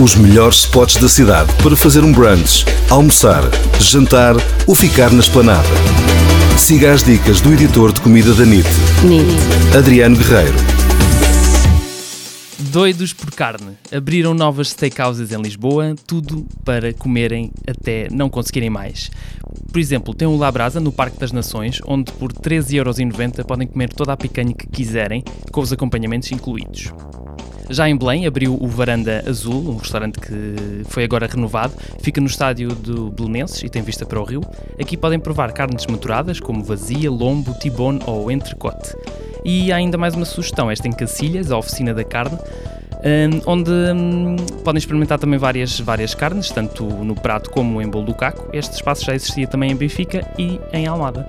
Os melhores spots da cidade para fazer um brunch, almoçar, jantar ou ficar na esplanada. Siga as dicas do editor de comida da NIT, NIT. Adriano Guerreiro. Doidos por carne. Abriram novas steakhouses em Lisboa, tudo para comerem até não conseguirem mais. Por exemplo, tem o Labrasa no Parque das Nações, onde por 13,90€ podem comer toda a picanha que quiserem, com os acompanhamentos incluídos. Já em Belém abriu o Varanda Azul, um restaurante que foi agora renovado, fica no estádio do Belenenses e tem vista para o rio. Aqui podem provar carnes maturadas como vazia, lombo, tibone ou entrecote. E há ainda mais uma sugestão, esta em Cacilhas, a oficina da carne, hum, onde hum, podem experimentar também várias, várias carnes, tanto no prato como em bolo do caco. Este espaço já existia também em Benfica e em Almada.